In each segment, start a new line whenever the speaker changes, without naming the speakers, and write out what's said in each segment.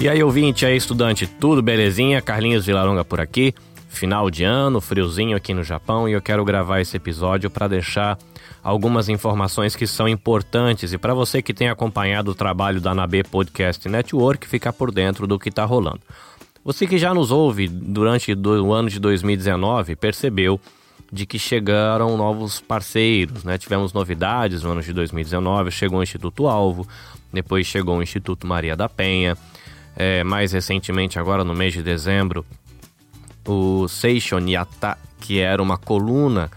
E aí, ouvinte, aí, estudante, tudo belezinha? Carlinhos Vilaronga por aqui. Final de ano, friozinho aqui no Japão e eu quero gravar esse episódio para deixar algumas informações que são importantes e para você que tem acompanhado o trabalho da Nabe Podcast Network ficar por dentro do que está rolando. Você que já nos ouve durante o ano de 2019 percebeu de que chegaram novos parceiros, né? Tivemos novidades no ano de 2019, chegou o Instituto Alvo, depois chegou o Instituto Maria da Penha, é, mais recentemente, agora no mês de dezembro, o Seishon Yata, que era uma coluna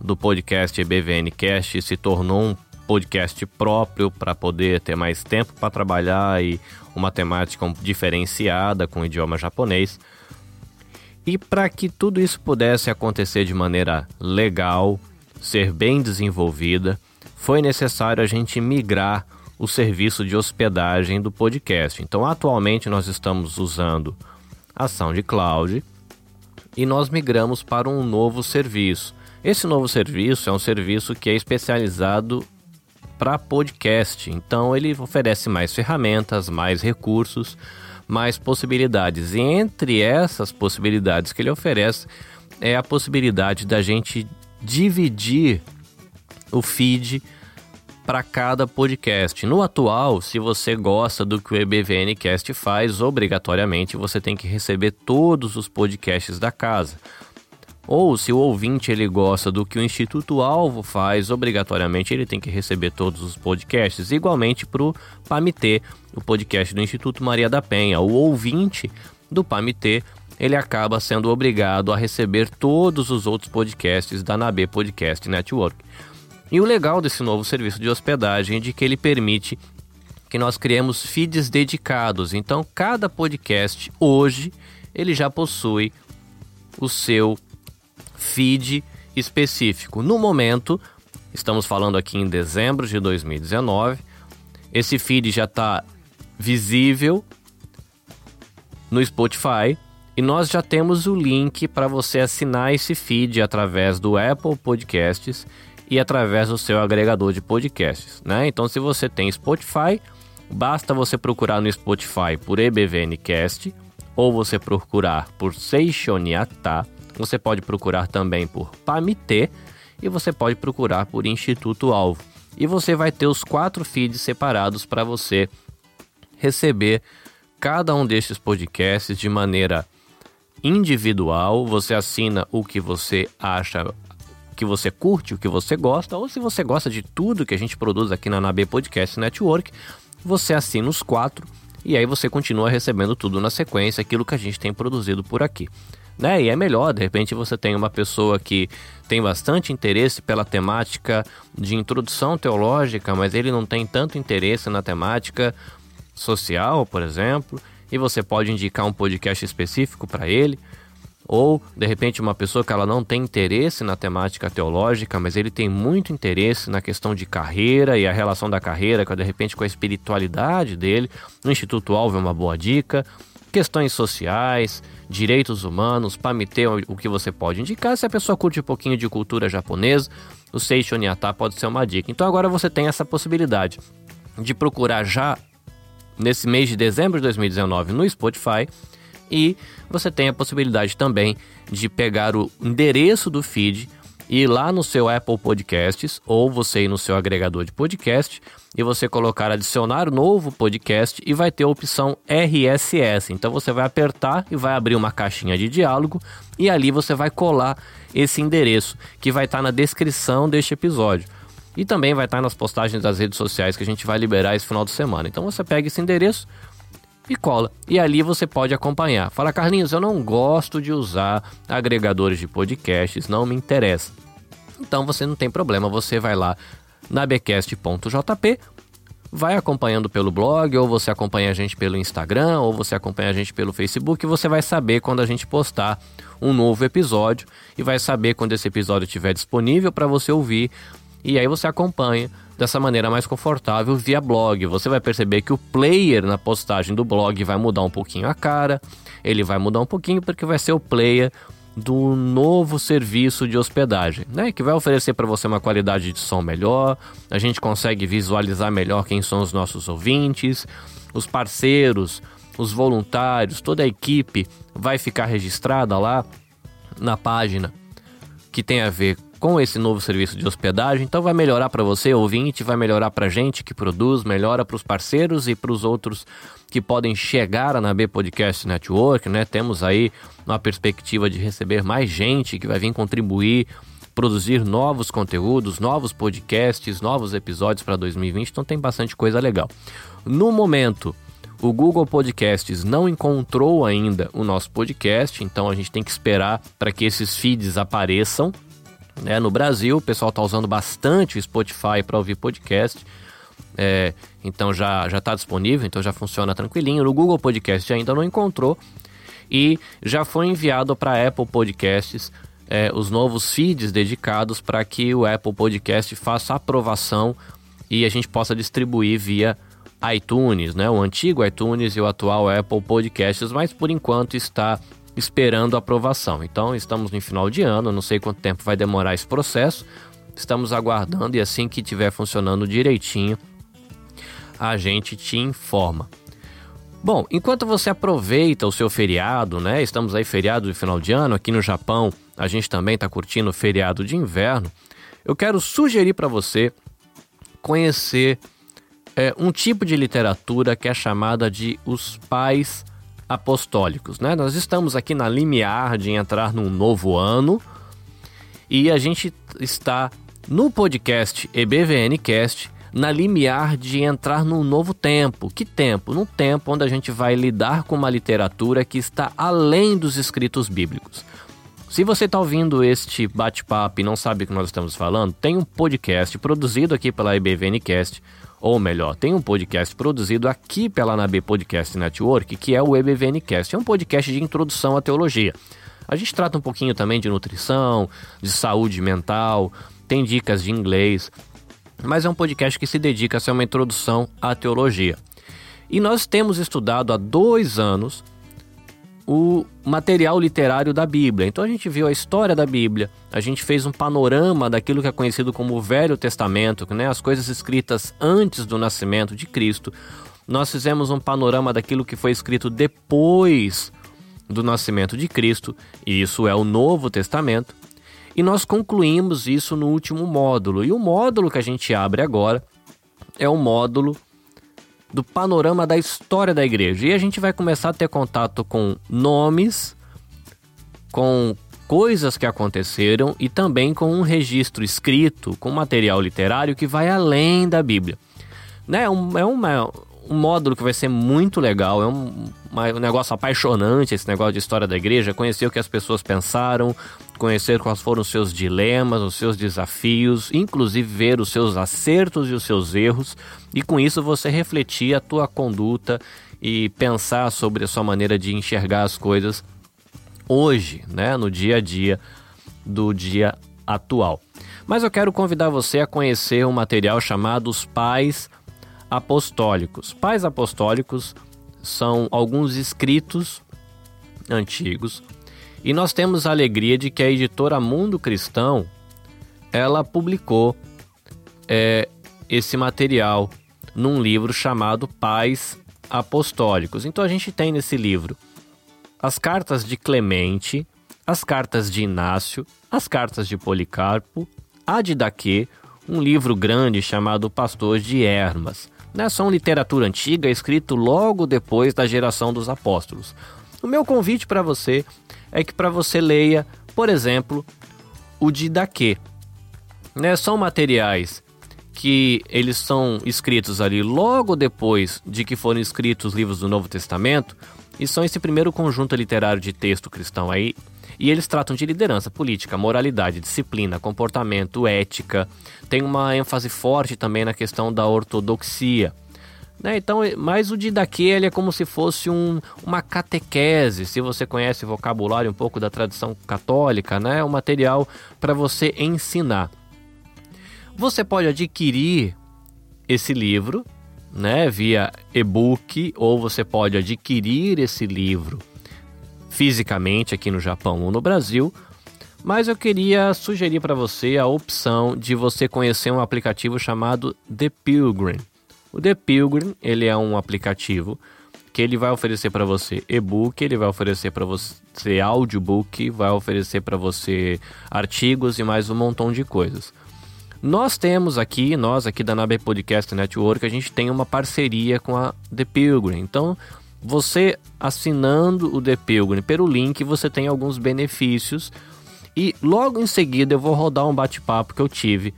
do podcast BVN Cast, se tornou um podcast próprio para poder ter mais tempo para trabalhar e uma temática diferenciada com o idioma japonês. E para que tudo isso pudesse acontecer de maneira legal, ser bem desenvolvida, foi necessário a gente migrar o serviço de hospedagem do podcast. Então, atualmente nós estamos usando a SoundCloud e nós migramos para um novo serviço. Esse novo serviço é um serviço que é especializado para podcast. Então, ele oferece mais ferramentas, mais recursos, mais possibilidades. E entre essas possibilidades que ele oferece é a possibilidade da gente dividir o feed para cada podcast. No atual, se você gosta do que o EBVNcast faz, obrigatoriamente você tem que receber todos os podcasts da casa. Ou se o ouvinte ele gosta do que o Instituto Alvo faz, obrigatoriamente ele tem que receber todos os podcasts. Igualmente para o PAMIT, o podcast do Instituto Maria da Penha. O ouvinte do PAMIT ele acaba sendo obrigado a receber todos os outros podcasts da NAB Podcast Network. E o legal desse novo serviço de hospedagem é de que ele permite que nós criemos feeds dedicados. Então, cada podcast hoje ele já possui o seu feed específico. No momento, estamos falando aqui em dezembro de 2019, esse feed já está visível no Spotify e nós já temos o link para você assinar esse feed através do Apple Podcasts e através do seu agregador de podcasts, né? Então, se você tem Spotify, basta você procurar no Spotify por EBVNcast ou você procurar por Seishoniata. Você pode procurar também por Pamite e você pode procurar por Instituto Alvo. E você vai ter os quatro feeds separados para você receber cada um destes podcasts de maneira individual. Você assina o que você acha que você curte, o que você gosta, ou se você gosta de tudo que a gente produz aqui na NAB Podcast Network, você assina os quatro e aí você continua recebendo tudo na sequência, aquilo que a gente tem produzido por aqui. Né? E é melhor, de repente você tem uma pessoa que tem bastante interesse pela temática de introdução teológica, mas ele não tem tanto interesse na temática social, por exemplo, e você pode indicar um podcast específico para ele. Ou, de repente, uma pessoa que ela não tem interesse na temática teológica, mas ele tem muito interesse na questão de carreira e a relação da carreira, de repente, com a espiritualidade dele. O Instituto Alvo é uma boa dica. Questões sociais, direitos humanos, PAMITE, o que você pode indicar. Se a pessoa curte um pouquinho de cultura japonesa, o Seishon Yata pode ser uma dica. Então agora você tem essa possibilidade de procurar já nesse mês de dezembro de 2019 no Spotify e você tem a possibilidade também de pegar o endereço do feed e ir lá no seu Apple Podcasts ou você ir no seu agregador de podcast e você colocar adicionar novo podcast e vai ter a opção RSS. Então você vai apertar e vai abrir uma caixinha de diálogo e ali você vai colar esse endereço que vai estar na descrição deste episódio. E também vai estar nas postagens das redes sociais que a gente vai liberar esse final de semana. Então você pega esse endereço, e cola. E ali você pode acompanhar. Fala, Carlinhos, eu não gosto de usar agregadores de podcasts, não me interessa. Então você não tem problema, você vai lá na becast.jp, vai acompanhando pelo blog, ou você acompanha a gente pelo Instagram, ou você acompanha a gente pelo Facebook, e você vai saber quando a gente postar um novo episódio e vai saber quando esse episódio estiver disponível para você ouvir. E aí você acompanha dessa maneira mais confortável via blog. Você vai perceber que o player na postagem do blog vai mudar um pouquinho a cara, ele vai mudar um pouquinho porque vai ser o player do novo serviço de hospedagem, né? Que vai oferecer para você uma qualidade de som melhor, a gente consegue visualizar melhor quem são os nossos ouvintes, os parceiros os voluntários, toda a equipe vai ficar registrada lá na página que tem a ver com esse novo serviço de hospedagem. Então vai melhorar para você, ouvinte, vai melhorar para gente que produz, melhora para os parceiros e para os outros que podem chegar na B Podcast Network, né? Temos aí uma perspectiva de receber mais gente que vai vir contribuir, produzir novos conteúdos, novos podcasts, novos episódios para 2020. Então tem bastante coisa legal. No momento, o Google Podcasts não encontrou ainda o nosso podcast, então a gente tem que esperar para que esses feeds apareçam. Né? No Brasil, o pessoal está usando bastante o Spotify para ouvir podcast. É, então já já está disponível, então já funciona tranquilinho. No Google Podcast ainda não encontrou e já foi enviado para Apple Podcasts é, os novos feeds dedicados para que o Apple Podcast faça aprovação e a gente possa distribuir via iTunes, né? O antigo iTunes e o atual Apple Podcasts, mas por enquanto está esperando aprovação. Então estamos no final de ano, não sei quanto tempo vai demorar esse processo. Estamos aguardando e assim que estiver funcionando direitinho, a gente te informa. Bom, enquanto você aproveita o seu feriado, né? Estamos aí feriado de final de ano aqui no Japão. A gente também está curtindo o feriado de inverno. Eu quero sugerir para você conhecer é, um tipo de literatura que é chamada de os pais apostólicos. Né? Nós estamos aqui na limiar de entrar num novo ano e a gente está no podcast EBVNcast na limiar de entrar num novo tempo. Que tempo? Num tempo onde a gente vai lidar com uma literatura que está além dos escritos bíblicos. Se você está ouvindo este bate-papo e não sabe o que nós estamos falando, tem um podcast produzido aqui pela EBVNcast ou melhor, tem um podcast produzido aqui pela NAB Podcast Network, que é o EBVNcast. É um podcast de introdução à teologia. A gente trata um pouquinho também de nutrição, de saúde mental, tem dicas de inglês, mas é um podcast que se dedica a ser uma introdução à teologia. E nós temos estudado há dois anos o material literário da Bíblia. Então a gente viu a história da Bíblia, a gente fez um panorama daquilo que é conhecido como o Velho Testamento, né, as coisas escritas antes do nascimento de Cristo. Nós fizemos um panorama daquilo que foi escrito depois do nascimento de Cristo, e isso é o Novo Testamento. E nós concluímos isso no último módulo. E o módulo que a gente abre agora é o módulo do panorama da história da igreja. E a gente vai começar a ter contato com nomes, com coisas que aconteceram e também com um registro escrito, com material literário que vai além da Bíblia. Né? É, um, é uma, um módulo que vai ser muito legal, é um, um negócio apaixonante esse negócio de história da igreja, conhecer o que as pessoas pensaram, conhecer quais foram os seus dilemas, os seus desafios, inclusive ver os seus acertos e os seus erros, e com isso você refletir a tua conduta e pensar sobre a sua maneira de enxergar as coisas hoje, né, no dia a dia do dia atual. Mas eu quero convidar você a conhecer um material chamado Os Pais Apostólicos. Pais Apostólicos são alguns escritos antigos e nós temos a alegria de que a editora Mundo Cristão ela publicou é, esse material num livro chamado Pais Apostólicos. Então a gente tem nesse livro as cartas de Clemente, as cartas de Inácio, as cartas de Policarpo, a de Daquê, um livro grande chamado Pastor de Hermas. Né? São literatura antiga, escrito logo depois da geração dos apóstolos. O meu convite para você é que para você leia, por exemplo, o Didaquê. Né? São materiais que eles são escritos ali logo depois de que foram escritos os livros do Novo Testamento e são esse primeiro conjunto literário de texto cristão aí e eles tratam de liderança, política, moralidade, disciplina, comportamento, ética. Tem uma ênfase forte também na questão da ortodoxia. Né? Então, mas o Didaquê ele é como se fosse um, uma catequese, se você conhece o vocabulário um pouco da tradição católica, né? É um material para você ensinar. Você pode adquirir esse livro, né, via e-book, ou você pode adquirir esse livro fisicamente aqui no Japão ou no Brasil. Mas eu queria sugerir para você a opção de você conhecer um aplicativo chamado The Pilgrim. O The Pilgrim, ele é um aplicativo que ele vai oferecer para você e-book, ele vai oferecer para você audiobook, vai oferecer para você artigos e mais um montão de coisas. Nós temos aqui, nós aqui da Nabe Podcast Network, a gente tem uma parceria com a The Pilgrim. Então, você assinando o The Pilgrim pelo link, você tem alguns benefícios. E logo em seguida eu vou rodar um bate-papo que eu tive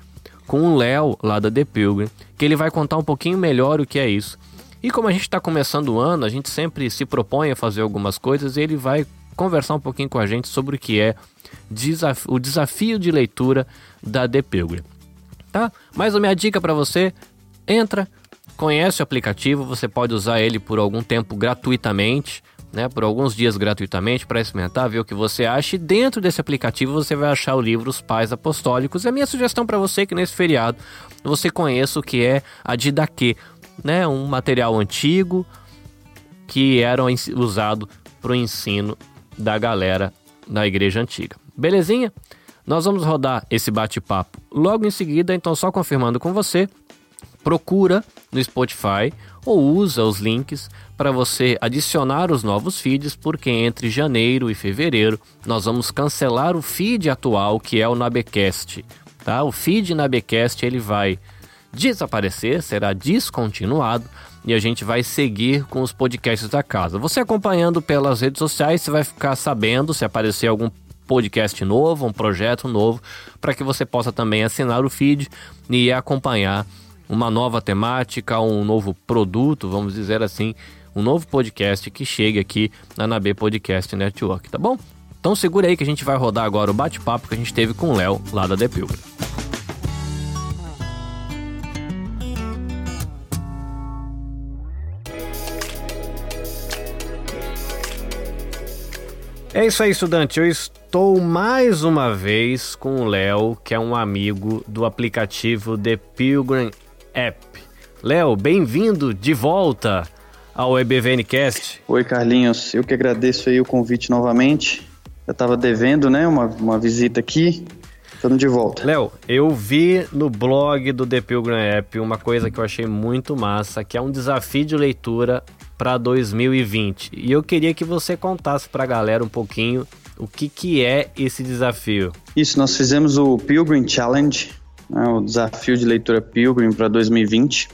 com o Léo lá da The Pilgrim, que ele vai contar um pouquinho melhor o que é isso. E como a gente está começando o ano, a gente sempre se propõe a fazer algumas coisas e ele vai conversar um pouquinho com a gente sobre o que é desaf o desafio de leitura da The Pilgrim. Tá? Mas a minha dica para você, entra, conhece o aplicativo, você pode usar ele por algum tempo gratuitamente, né, por alguns dias gratuitamente para experimentar, ver o que você acha. E dentro desse aplicativo você vai achar o livro Os Pais Apostólicos. E a minha sugestão para você é que nesse feriado você conheça o que é a Didaquê, né, um material antigo que era usado para o ensino da galera da igreja antiga. Belezinha? Nós vamos rodar esse bate-papo logo em seguida, então só confirmando com você, procura no Spotify ou usa os links para você adicionar os novos feeds, porque entre janeiro e fevereiro nós vamos cancelar o feed atual que é o Nabecast, tá? O feed Nabecast ele vai desaparecer, será descontinuado e a gente vai seguir com os podcasts da casa. Você acompanhando pelas redes sociais, você vai ficar sabendo se aparecer algum podcast novo, um projeto novo, para que você possa também assinar o feed e acompanhar uma nova temática, um novo produto, vamos dizer assim, um novo podcast que chegue aqui na NAB Podcast Network, tá bom? Então segura aí que a gente vai rodar agora o bate-papo que a gente teve com o Léo lá da The Pilgrim. É isso aí, estudante. Eu estou mais uma vez com o Léo, que é um amigo do aplicativo The Pilgrim App. Léo, bem-vindo de volta ao EBVNcast.
Oi, Carlinhos. Eu que agradeço aí o convite novamente. Eu estava devendo, né, uma, uma visita aqui. Estamos de volta.
Léo, eu vi no blog do The Pilgrim App uma coisa que eu achei muito massa, que é um desafio de leitura para 2020. E eu queria que você contasse para a galera um pouquinho o que, que é esse desafio.
Isso, nós fizemos o Pilgrim Challenge, né, o desafio de leitura Pilgrim para 2020.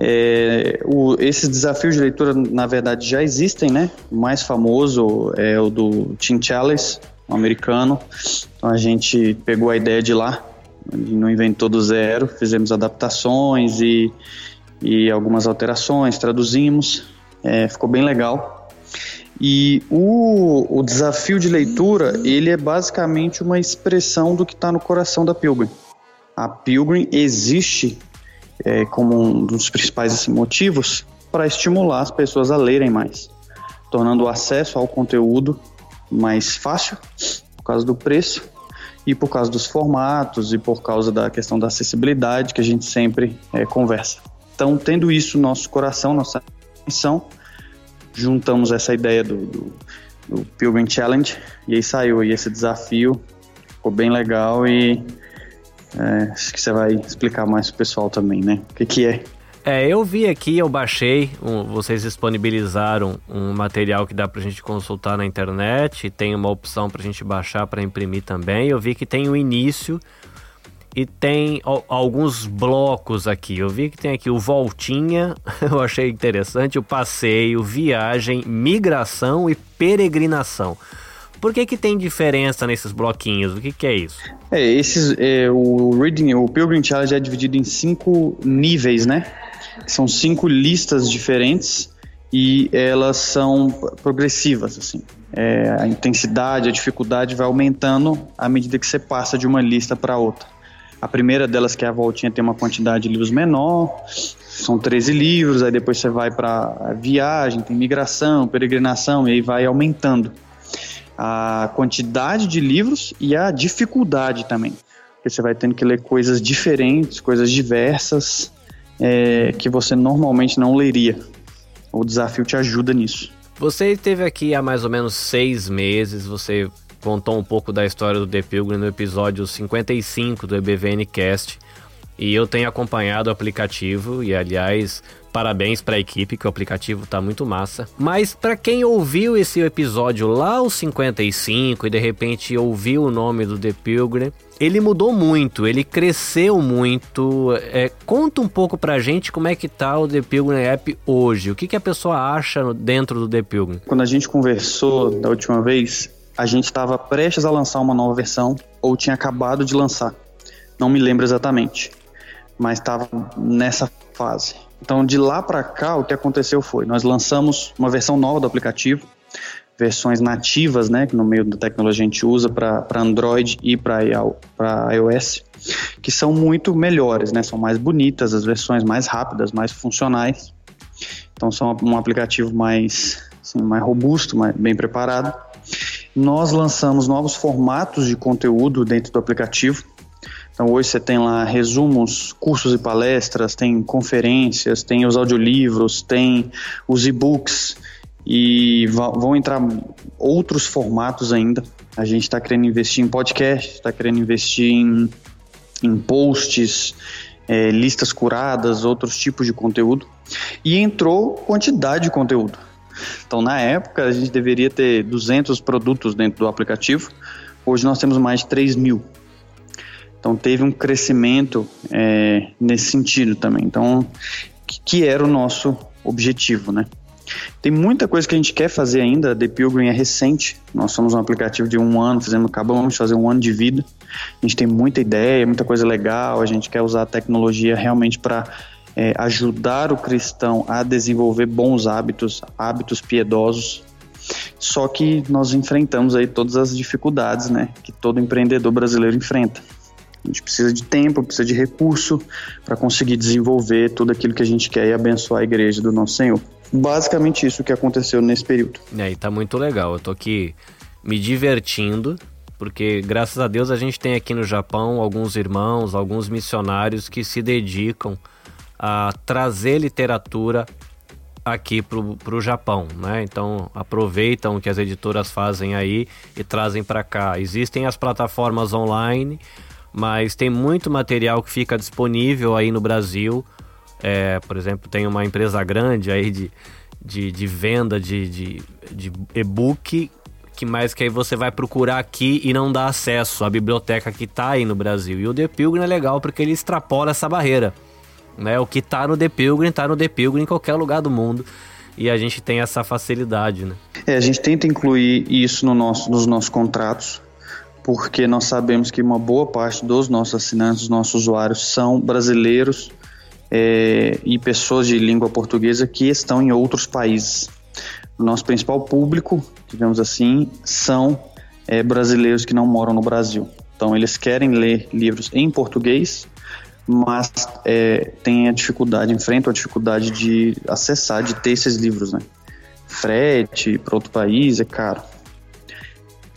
É, o, esses desafios de leitura, na verdade, já existem, né? O mais famoso é o do Tim Challis, um americano. Então a gente pegou a ideia de lá, não inventou do zero, fizemos adaptações e e algumas alterações, traduzimos, é, ficou bem legal. E o, o desafio de leitura, ele é basicamente uma expressão do que está no coração da Pilgrim. A Pilgrim existe é, como um dos principais assim, motivos para estimular as pessoas a lerem mais, tornando o acesso ao conteúdo mais fácil, por causa do preço, e por causa dos formatos e por causa da questão da acessibilidade que a gente sempre é, conversa. Então, tendo isso no nosso coração, nossa atenção, juntamos essa ideia do, do, do Pilgrim Challenge e aí saiu aí esse desafio, ficou bem legal e é, acho que você vai explicar mais pro pessoal também, né? O que, que é?
É, eu vi aqui, eu baixei, um, vocês disponibilizaram um material que dá pra gente consultar na internet, tem uma opção pra gente baixar para imprimir também. Eu vi que tem o início, e tem alguns blocos aqui. Eu vi que tem aqui o Voltinha, eu achei interessante, o passeio, viagem, migração e peregrinação. Por que, que tem diferença nesses bloquinhos? O que, que é isso?
É, esses, é, o Reading, o Pilgrim Challenge é dividido em cinco níveis, né? São cinco listas diferentes e elas são progressivas, assim. É, a intensidade, a dificuldade vai aumentando à medida que você passa de uma lista para outra. A primeira delas, que é a voltinha, tem uma quantidade de livros menor, são 13 livros, aí depois você vai para viagem, tem migração, peregrinação, e aí vai aumentando a quantidade de livros e a dificuldade também. Porque você vai tendo que ler coisas diferentes, coisas diversas, é, que você normalmente não leria. O desafio te ajuda nisso.
Você esteve aqui há mais ou menos seis meses, você contou um pouco da história do The Pilgrim no episódio 55 do EBVN Cast. E eu tenho acompanhado o aplicativo e, aliás, parabéns para a equipe, que o aplicativo tá muito massa. Mas para quem ouviu esse episódio lá os 55 e de repente ouviu o nome do The Pilgrim, ele mudou muito, ele cresceu muito. É, conta um pouco pra gente como é que tá o The Pilgrim App hoje. O que, que a pessoa acha dentro do The Pilgrim?
Quando a gente conversou da última vez, a gente estava prestes a lançar uma nova versão ou tinha acabado de lançar. Não me lembro exatamente, mas estava nessa fase. Então, de lá para cá, o que aconteceu foi: nós lançamos uma versão nova do aplicativo, versões nativas, né, que no meio da tecnologia a gente usa para Android e para iOS, que são muito melhores, né, são mais bonitas, as versões mais rápidas, mais funcionais. Então, são um aplicativo mais, assim, mais robusto, mais bem preparado. Nós lançamos novos formatos de conteúdo dentro do aplicativo então hoje você tem lá resumos, cursos e palestras, tem conferências, tem os audiolivros, tem os e-books e vão entrar outros formatos ainda. A gente está querendo investir em podcast, está querendo investir em, em posts, é, listas curadas, outros tipos de conteúdo. E entrou quantidade de conteúdo. Então, na época, a gente deveria ter 200 produtos dentro do aplicativo. Hoje nós temos mais de 3 mil. Então teve um crescimento é, nesse sentido também. Então, que, era o nosso objetivo, né? Tem muita coisa que a gente quer fazer ainda. The Pilgrim é recente. Nós somos um aplicativo de um ano, fizemos, acabamos de fazer um ano de vida. A gente tem muita ideia, muita coisa legal. A gente quer usar a tecnologia realmente para é, ajudar o cristão a desenvolver bons hábitos, hábitos piedosos. Só que nós enfrentamos aí todas as dificuldades, né, que todo empreendedor brasileiro enfrenta. A gente precisa de tempo, precisa de recurso para conseguir desenvolver tudo aquilo que a gente quer e abençoar a igreja do nosso Senhor. Basicamente isso que aconteceu nesse período.
É, e tá muito legal. Eu tô aqui me divertindo, porque graças a Deus a gente tem aqui no Japão alguns irmãos, alguns missionários que se dedicam a trazer literatura aqui pro, pro Japão, né? Então aproveitam o que as editoras fazem aí e trazem para cá. Existem as plataformas online, mas tem muito material que fica disponível aí no Brasil. É, por exemplo, tem uma empresa grande aí de, de, de venda de, de, de e-book que mais que aí você vai procurar aqui e não dá acesso à biblioteca que está aí no Brasil. E o The Pilgrim é legal porque ele extrapola essa barreira. Né? O que está no The Pilgrim está no The Pilgrim em qualquer lugar do mundo. E a gente tem essa facilidade, né?
É, a gente tenta incluir isso no nosso, nos nossos contratos porque nós sabemos que uma boa parte dos nossos assinantes, dos nossos usuários, são brasileiros é, e pessoas de língua portuguesa que estão em outros países. O nosso principal público, digamos assim, são é, brasileiros que não moram no Brasil. Então, eles querem ler livros em português, mas é, têm a dificuldade, enfrentam a dificuldade de acessar, de ter esses livros, né? Frete para outro país é caro.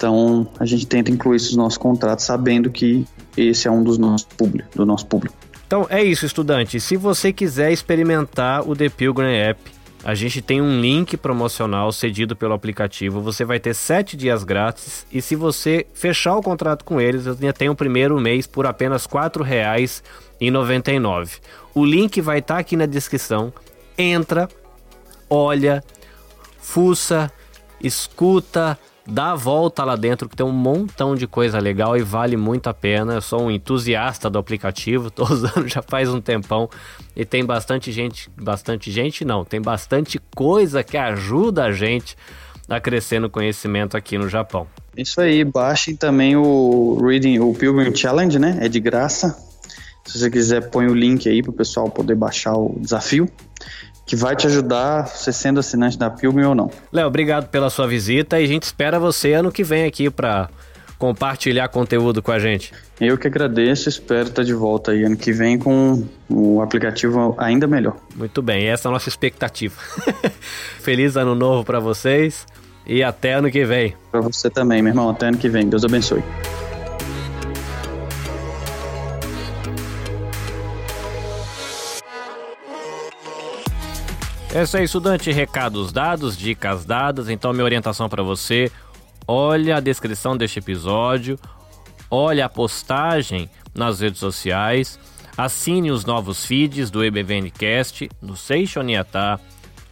Então, a gente tenta incluir isso nos nossos contratos, sabendo que esse é um dos nossos público, do nosso público.
Então, é isso, estudante. Se você quiser experimentar o The Pilgrim App, a gente tem um link promocional cedido pelo aplicativo. Você vai ter sete dias grátis e se você fechar o contrato com eles, você tem o primeiro mês por apenas R$ 4,99. O link vai estar tá aqui na descrição. Entra, olha, fuça, escuta, dá a volta lá dentro que tem um montão de coisa legal e vale muito a pena. Eu sou um entusiasta do aplicativo, tô usando já faz um tempão e tem bastante gente, bastante gente não, tem bastante coisa que ajuda a gente a crescer no conhecimento aqui no Japão.
Isso aí, baixem também o Reading, o Pilgrim Challenge, né? É de graça. Se você quiser, põe o link aí para o pessoal poder baixar o desafio que vai te ajudar, você sendo assinante da Pilgrim ou não.
Léo, obrigado pela sua visita e a gente espera você ano que vem aqui para compartilhar conteúdo com a gente.
Eu que agradeço, espero estar de volta aí ano que vem com o aplicativo ainda melhor.
Muito bem, essa é a nossa expectativa. Feliz ano novo para vocês e até ano que vem.
Para você também, meu irmão, até ano que vem. Deus abençoe.
É isso aí, estudante. Recados dados, dicas dadas. Então, minha orientação para você: olha a descrição deste episódio, olha a postagem nas redes sociais. Assine os novos feeds do EBVNcast no Seixoniatá,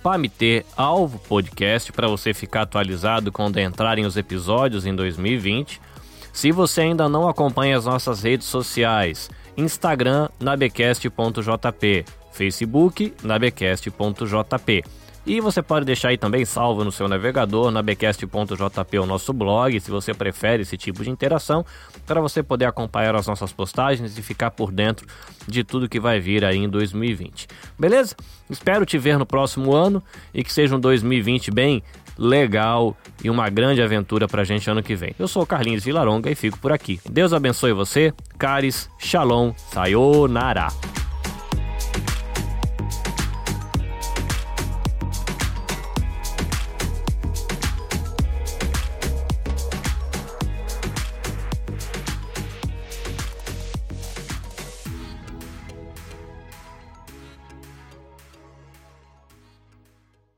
Pamite Alvo Podcast para você ficar atualizado quando entrarem os episódios em 2020. Se você ainda não acompanha as nossas redes sociais, Instagram nabecast.jp, Facebook nabecast.jp. E você pode deixar aí também salvo no seu navegador, na becast.jp, o nosso blog, se você prefere esse tipo de interação, para você poder acompanhar as nossas postagens e ficar por dentro de tudo que vai vir aí em 2020. Beleza? Espero te ver no próximo ano e que seja um 2020 bem legal e uma grande aventura pra gente ano que vem. Eu sou Carlinhos Vilaronga e fico por aqui. Deus abençoe você. Caris, Shalom, Sayonara.